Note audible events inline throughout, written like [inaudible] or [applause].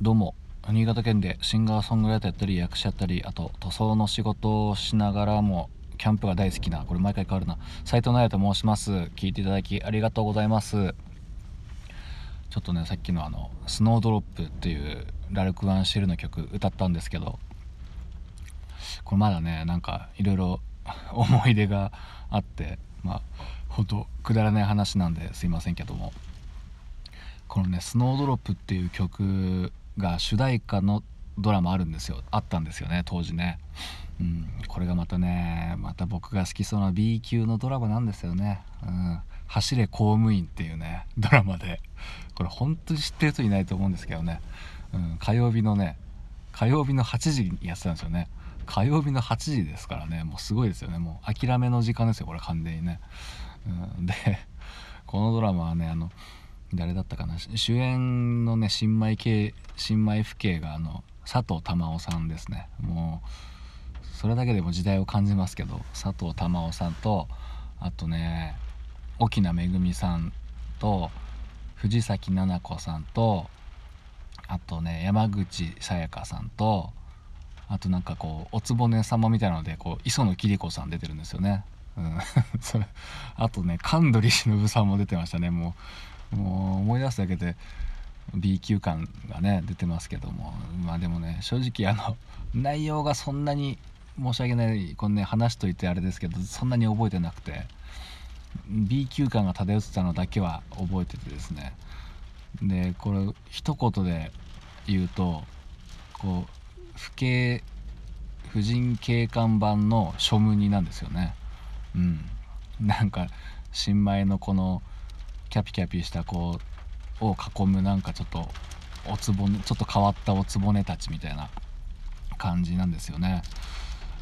どうも。新潟県でシンガーソングライターやったり役者やったりあと塗装の仕事をしながらもキャンプが大好きな。これ毎回変わるな。斉藤奈也と申します。聞いていただきありがとうございます。ちょっとねさっきのあの「スノードロップ」っていうラルク・ワンシェルの曲歌ったんですけどこれまだねなんかいろいろ思い出があってまあほんとくだらない話なんですいませんけども。このね「スノードロップ」っていう曲が主題歌のドラマあるんですよ。あったんですよね当時ね、うん、これがまたねまた僕が好きそうな B 級のドラマなんですよね「うん、走れ公務員」っていうねドラマで。これ本当に知ってる人いないと思うんですけどね、うん、火曜日のね火曜日の8時にやってたんですよね。火曜日の8時ですからね。もうすごいですよね。もう諦めの時間ですよこれ完全にね、うん、でこのドラマはねあの誰だったかな？主演のね新米系新米父兄があの佐藤珠緒さんですね。もうそれだけでも時代を感じますけど佐藤珠緒さんとあとね沖縄めぐみさんと藤崎奈々子さんとあとね山口さやかさんとあとなんかこうおつぼね様みたいなのでこう磯野桐子さん出てるんですよね、うん、[laughs] それあとね神取忍さんも出てましたねもう。もう思い出すだけで B 級感がね出てますけども。まあでもね正直あの [laughs] 内容がそんなに申し訳ないこのね話しといてあれですけどそんなに覚えてなくて B 級感が漂ってたのだけは覚えててですね。でこれ一言で言うとこう婦警婦人警官版の書務人なんですよね。うん。なんか新米のこのキャピキャピした子を囲むなんかちょっとおつぼねちょっと変わったおつぼねたちみたいな感じなんですよね。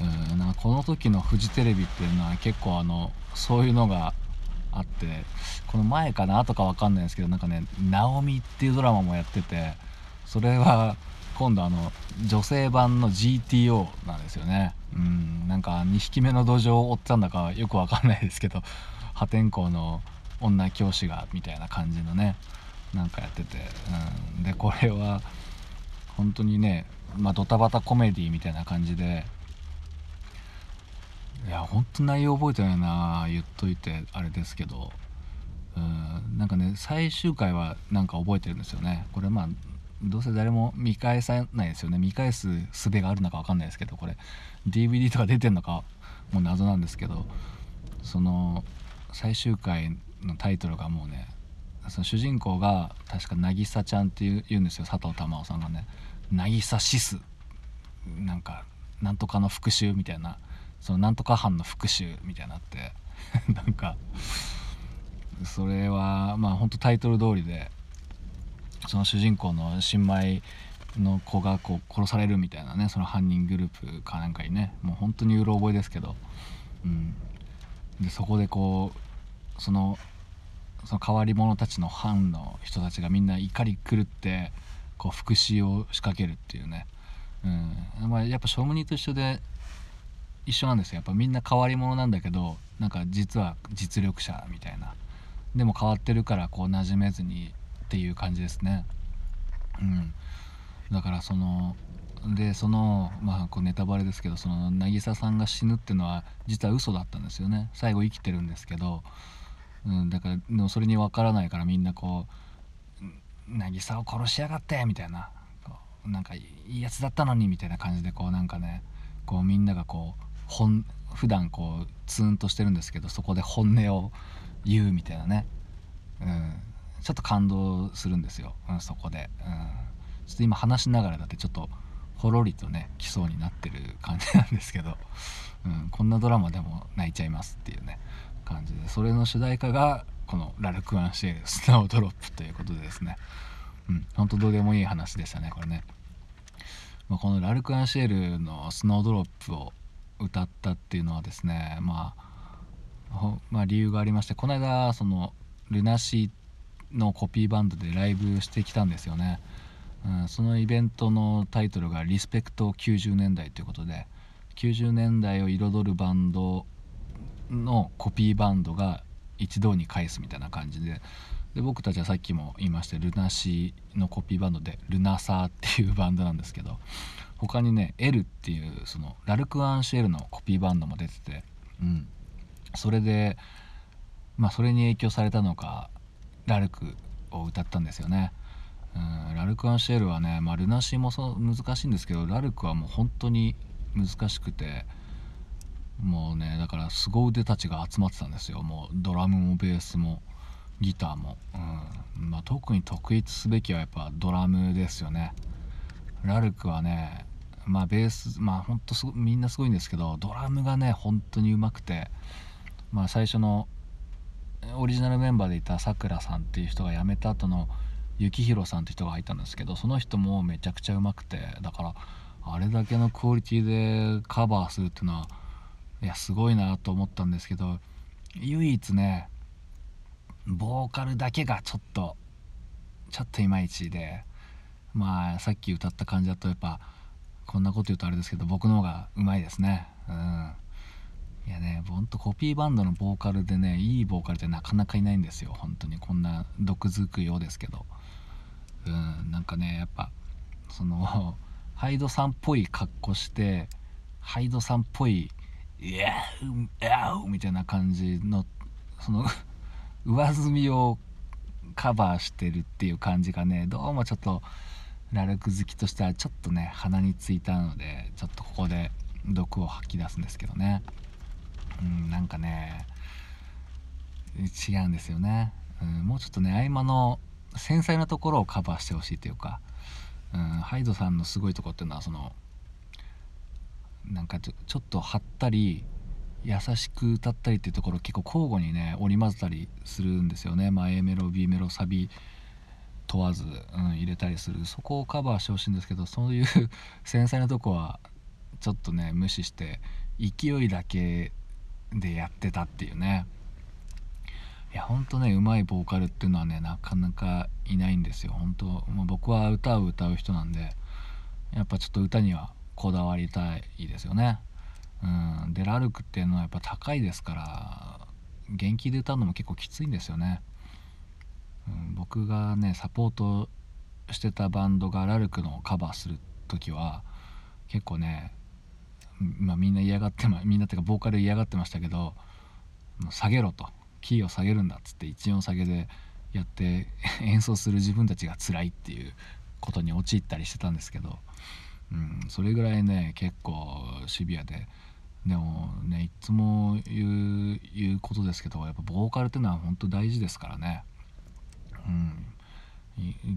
うんなんかこの時のフジテレビっていうのは結構あのそういうのがあってこの前かなとか分かんないですけどなんかね「ナオミ」っていうドラマもやっててそれは今度あの女性版の GTO なんですよね。うんなんか2匹目の土壌を追ったんだかよくわかんないですけど破天荒の女教師がみたいな感じのねなんかやってて、うん、でこれは本当にねまあドタバタコメディみたいな感じでいや本当内容覚えてないな言っといてあれですけど。うん。なんかね最終回はなんか覚えてるんですよね。これまあどうせ誰も見返さないですよね。見返す術があるのか分かんないですけどこれ DVD とか出てんのかもう謎なんですけどその最終回のタイトルがもうねその主人公が確か渚ちゃんっていう言うんですよ佐藤珠緒さんがね。渚シス。なんかなんとかの復讐みたいな。そのなんとか班の復讐みたいになって。[laughs] なんかそれはまあほんとタイトル通りでその主人公の新米の子がこう殺されるみたいなねその犯人グループかなんかにねもう本当にうろ覚えですけど、うん、でそこでこうそのその変わり者たちの班の人たちがみんな怒り狂ってこう復讐を仕掛けるっていうね、うん。まあ、やっぱショムニと一緒で一緒なんですよ。やっぱみんな変わり者なんだけどなんか実は実力者みたいな。でも変わってるからこう馴染めずにっていう感じですね。うん、だからそのでそのまあこうネタバレですけどその渚さんが死ぬっていうのは実は嘘だったんですよね。最後生きてるんですけど、うん、だからでもそれに分からないからみんなこう「渚を殺しやがって」みたいな。なんかいいやつだったのにみたいな感じでこうなんかねこうみんながこう本普段こうツーンとしてるんですけどそこで本音を言うみたいなね、うん、ちょっと感動するんですよ、うん、そこで、うん、ちょっと今話しながらだってちょっとほろりとね来そうになってる感じなんですけど、うん、こんなドラマでも泣いちゃいますっていうね。感じでそれの主題歌がこのラルク・アンシェル「スノードロップ」ということでですね。うん本当どうでもいい話でしたねこれね、まあ、このラルク・アンシェルの「スノードロップ」を歌ったっていうのはですねまあまあ理由がありましてこの間そのルナシーのコピーバンドでライブしてきたんですよね、うん、そのイベントのタイトルが「リスペクト90年代」ということで90年代を彩るバンドのコピーバンドが一堂に返すみたいな感じでで僕たちはさっきも言いましたルナシーのコピーバンドでルナサーっていうバンドなんですけど他にね L っていうそのラルク・アンシェルのコピーバンドも出てて、うん、それでまあそれに影響されたのかラルクを歌ったんですよね。うん、ラルク・アンシェルはね、まあ、ルナシーもそう難しいんですけどラルクはもう本当に難しくてもうねだから凄腕たちが集まってたんですよ。もうドラムもベースもギターも、うん。まあ、特に特筆すべきはやっぱドラムですよね。ラルクはねまあベースまあほんとみんなすごいんですけどドラムがね本当にうまくてまあ最初のオリジナルメンバーでいたさくらさんっていう人が辞めた後の幸宏さんって人が入ったんですけどその人もめちゃくちゃうまくてだからあれだけのクオリティでカバーするっていうのはいやすごいなと思ったんですけど唯一ねボーカルだけがちょっとちょっといまいちでまあさっき歌った感じだとやっぱこんなこと言うとあれですけど僕の方がうまいですね。うん。いやねほんとコピーバンドのボーカルでねいいボーカルってなかなかいないんですよ。本当に。こんな毒づくようですけど。うん。なんかねやっぱそのハイドさんっぽい格好してハイドさんっぽい「いやうやう」みたいな感じのその [laughs] 上積みをカバーしてるっていう感じがねどうもちょっとラルク好きとしてはちょっとね鼻についたのでちょっとここで毒を吐き出すんですけどね。うんなんかね違うんですよね、うん、もうちょっとね合間の繊細なところをカバーしてほしいというか、うん、ハイドさんのすごいとこっていうのはそのなんかちょちょっと張ったり優しく歌ったりっていうところ結構交互にね織り交ぜたりするんですよね、まあ、A メロ B メロサビ問わず、うん、入れたりする。そこをカバーしてほしいんですけどそういう [laughs] 繊細なとこはちょっとね無視して勢いだけでやってたっていうね。いやほんとねうまいボーカルっていうのはねなかなかいないんですよ。本当もう僕は歌を歌う人なんでやっぱちょっと歌にはこだわりたいですよね。うん。でラルクっていうのはやっぱ高いですから元気で歌うのも結構きついんですよね、うん、僕がねサポートしてたバンドがラルクのカバーする時は結構ねまあ、みんな嫌がってまみんなっていうかボーカル嫌がってましたけどもう下げろと。キーを下げるんだっつって1音下げでやって [laughs] 演奏する自分たちが辛いっていうことに陥ったりしてたんですけど、うん、それぐらいね結構シビアで。でもねいつも言う言うことですけどやっぱボーカルっていうのは本当大事ですからね。うん。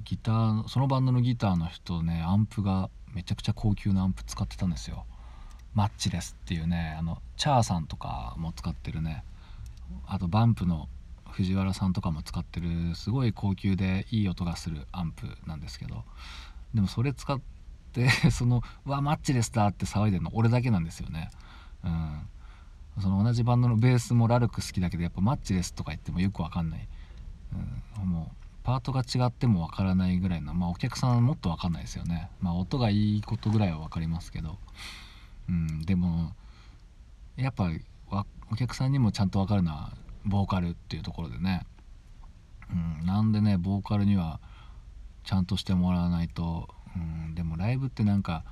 ギターそのバンドのギターの人ねアンプがめちゃくちゃ高級なアンプ使ってたんですよ。マッチレスっていうねあのチャーさんとかも使ってるね。あとバンプの藤原さんとかも使ってるすごい高級でいい音がするアンプなんですけど。でもそれ使ってで [laughs] その「わマッチレスだ!」って騒いでるの俺だけなんですよね。うん。その同じバンドのベースもラルク好きだけどやっぱマッチレスとか言ってもよくわかんない、うん、もうパートが違ってもわからないぐらいのまあお客さんもっとわかんないですよね。まあ音がいいことぐらいは分かりますけど。うん、でもやっぱお客さんにもちゃんと分かるのはボーカルっていうところでね、うん、なんでねボーカルにはちゃんとしてもらわないと、ライブってなんか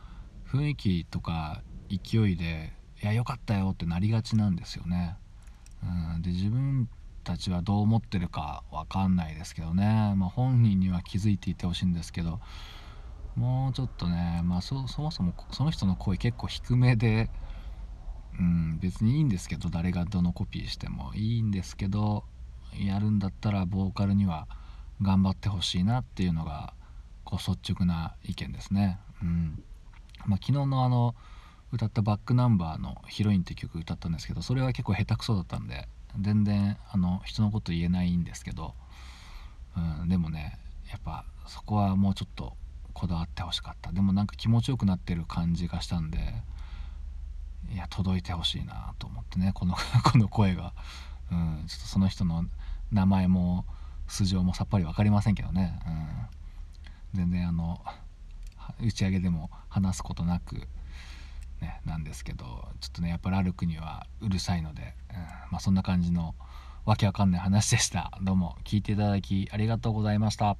雰囲気とか勢いで「いやよかったよ」ってなりがちなんですよね。うん、で自分たちはどう思ってるか分かんないですけどね、まあ、本人には気づいていてほしいんですけどもうちょっとね、まあそ、そもそもその人の声結構低めで、うん、別にいいんですけど誰がどのコピーしてもいいんですけどやるんだったらボーカルには頑張ってほしいなっていうのがこう率直な意見ですね。まあ、昨日のあの歌ったバックナンバーの「ヒロイン」って曲歌ったんですけどそれは結構下手くそだったんで全然あの人のこと言えないんですけど、うん、でもねやっぱそこはもうちょっとこだわってほしかった。でもなんか気持ちよくなってる感じがしたんでいや届いてほしいなと思ってねこの [laughs] この声が、うん、ちょっとその人の名前も素性もさっぱり分かりませんけどね、うん、全然あの打ち上げでも話すことなく、ね、なんですけどちょっとねやっぱラルクにはうるさいので、うんまあ、そんな感じのわけわかんない話でした。どうも聞いていただきありがとうございました。